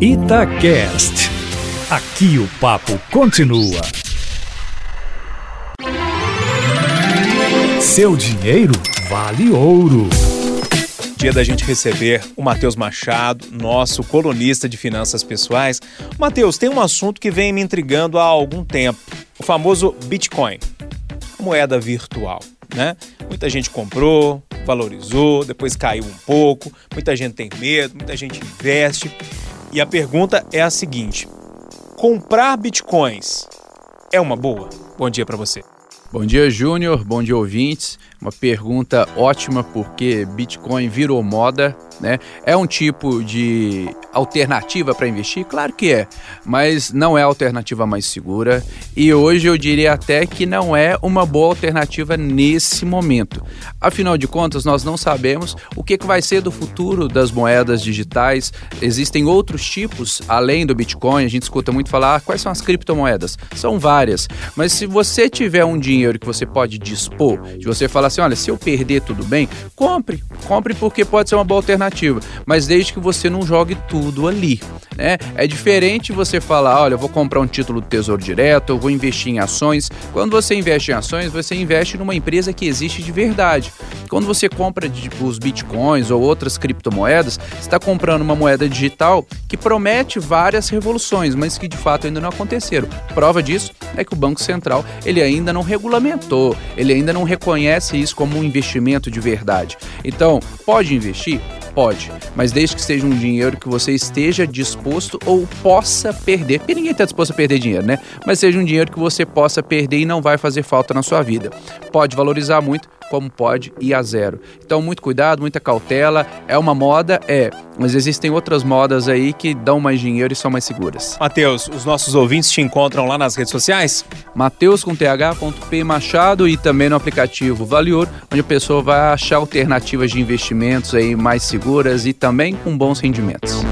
Itacast. Aqui o papo continua. Seu dinheiro vale ouro. Dia da gente receber o Matheus Machado, nosso colunista de finanças pessoais. Matheus, tem um assunto que vem me intrigando há algum tempo: o famoso Bitcoin, moeda virtual, né? Muita gente comprou, valorizou, depois caiu um pouco, muita gente tem medo, muita gente investe. E a pergunta é a seguinte: comprar bitcoins é uma boa? Bom dia para você. Bom dia, Júnior. Bom dia, ouvintes. Uma pergunta ótima porque Bitcoin virou moda, né? É um tipo de alternativa para investir? Claro que é, mas não é a alternativa mais segura e hoje eu diria até que não é uma boa alternativa nesse momento. Afinal de contas, nós não sabemos o que, que vai ser do futuro das moedas digitais. Existem outros tipos além do Bitcoin. A gente escuta muito falar ah, quais são as criptomoedas. São várias, mas se você tiver um dinheiro que você pode dispor, de você falar assim, olha, se eu perder tudo bem, compre, compre porque pode ser uma boa alternativa, mas desde que você não jogue tudo ali. Né? É diferente você falar, olha, eu vou comprar um título do Tesouro Direto, eu vou investir em ações. Quando você investe em ações, você investe numa empresa que existe de verdade. Quando você compra tipo, os bitcoins ou outras criptomoedas, você está comprando uma moeda digital que promete várias revoluções, mas que de fato ainda não aconteceram. Prova disso é que o Banco Central ele ainda não regulamentou, ele ainda não reconhece isso como um investimento de verdade. Então, pode investir? Pode, mas desde que seja um dinheiro que você esteja disposto ou possa perder, porque ninguém está disposto a perder dinheiro, né? Mas seja um dinheiro que você possa perder e não vai fazer falta na sua vida. Pode valorizar muito, como pode ir a zero. Então, muito cuidado, muita cautela. É uma moda? É. Mas existem outras modas aí que dão mais dinheiro e são mais seguras. Matheus, os nossos ouvintes te encontram lá nas redes sociais? Mateus com th.p Machado e também no aplicativo Valior, onde a pessoa vai achar alternativas de investimentos aí mais seguras e também com bons rendimentos.